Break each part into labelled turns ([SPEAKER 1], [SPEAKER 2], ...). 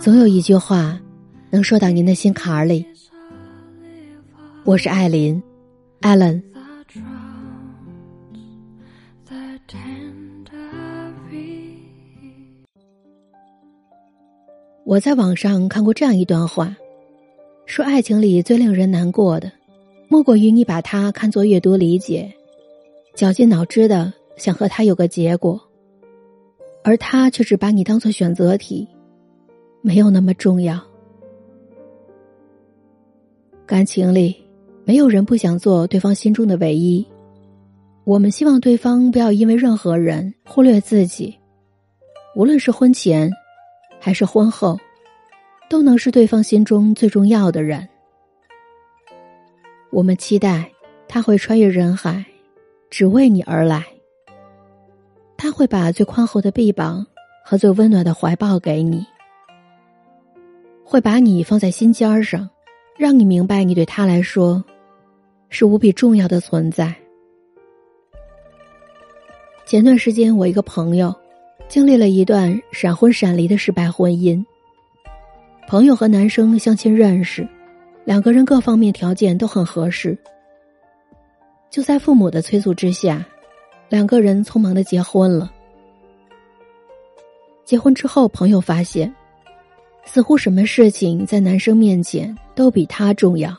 [SPEAKER 1] 总有一句话能说到您的心坎儿里。我是艾琳，艾伦。我在网上看过这样一段话，说爱情里最令人难过的，莫过于你把它看作阅读理解，绞尽脑汁的想和他有个结果，而他却只把你当做选择题，没有那么重要。感情里，没有人不想做对方心中的唯一，我们希望对方不要因为任何人忽略自己，无论是婚前。还是婚后，都能是对方心中最重要的人。我们期待他会穿越人海，只为你而来。他会把最宽厚的臂膀和最温暖的怀抱给你，会把你放在心尖上，让你明白你对他来说是无比重要的存在。前段时间，我一个朋友。经历了一段闪婚闪离的失败婚姻。朋友和男生相亲认识，两个人各方面条件都很合适。就在父母的催促之下，两个人匆忙的结婚了。结婚之后，朋友发现，似乎什么事情在男生面前都比他重要。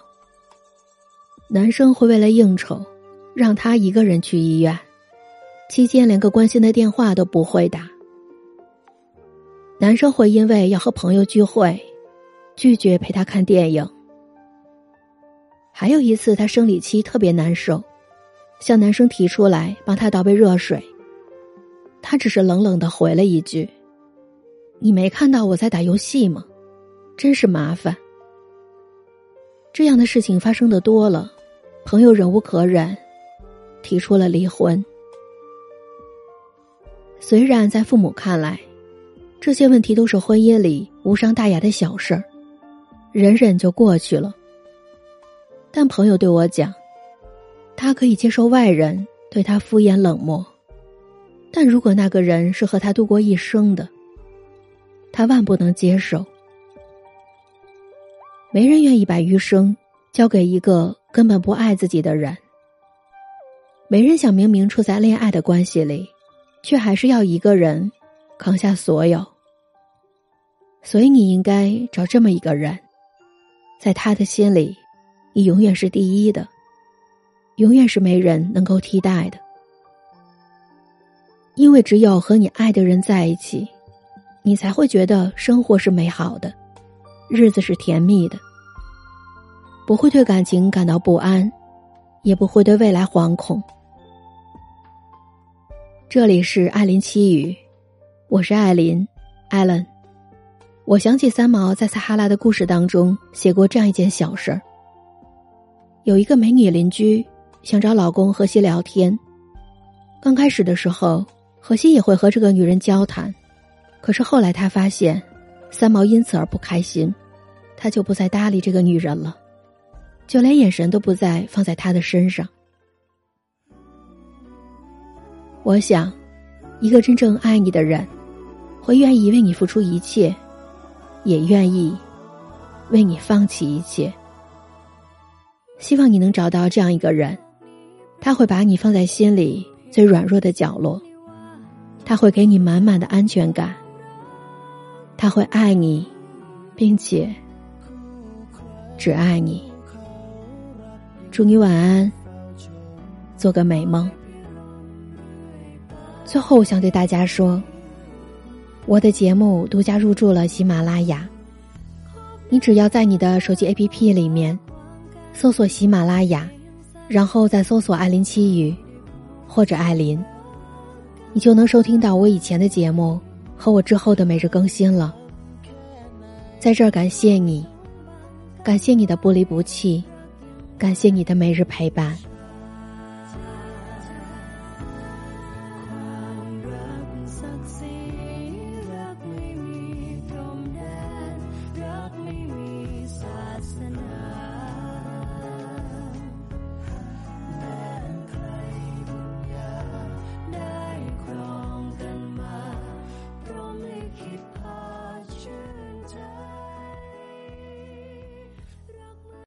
[SPEAKER 1] 男生会为了应酬，让他一个人去医院，期间连个关心的电话都不会打。男生会因为要和朋友聚会，拒绝陪他看电影。还有一次，他生理期特别难受，向男生提出来帮他倒杯热水，他只是冷冷的回了一句：“你没看到我在打游戏吗？真是麻烦。”这样的事情发生的多了，朋友忍无可忍，提出了离婚。虽然在父母看来，这些问题都是婚姻里无伤大雅的小事儿，忍忍就过去了。但朋友对我讲，他可以接受外人对他敷衍冷漠，但如果那个人是和他度过一生的，他万不能接受。没人愿意把余生交给一个根本不爱自己的人，没人想明明处在恋爱的关系里，却还是要一个人扛下所有。所以你应该找这么一个人，在他的心里，你永远是第一的，永远是没人能够替代的。因为只有和你爱的人在一起，你才会觉得生活是美好的，日子是甜蜜的，不会对感情感到不安，也不会对未来惶恐。这里是艾琳七语，我是艾琳，艾伦。我想起三毛在撒哈拉的故事当中写过这样一件小事儿：有一个美女邻居想找老公荷西聊天。刚开始的时候，荷西也会和这个女人交谈，可是后来他发现三毛因此而不开心，他就不再搭理这个女人了，就连眼神都不再放在她的身上。我想，一个真正爱你的人，会愿意为你付出一切。也愿意为你放弃一切。希望你能找到这样一个人，他会把你放在心里最软弱的角落，他会给你满满的安全感，他会爱你，并且只爱你。祝你晚安，做个美梦。最后，我想对大家说。我的节目独家入驻了喜马拉雅，你只要在你的手机 APP 里面搜索喜马拉雅，然后再搜索“艾林七语”或者“艾林”，你就能收听到我以前的节目和我之后的每日更新了。在这儿感谢你，感谢你的不离不弃，感谢你的每日陪伴。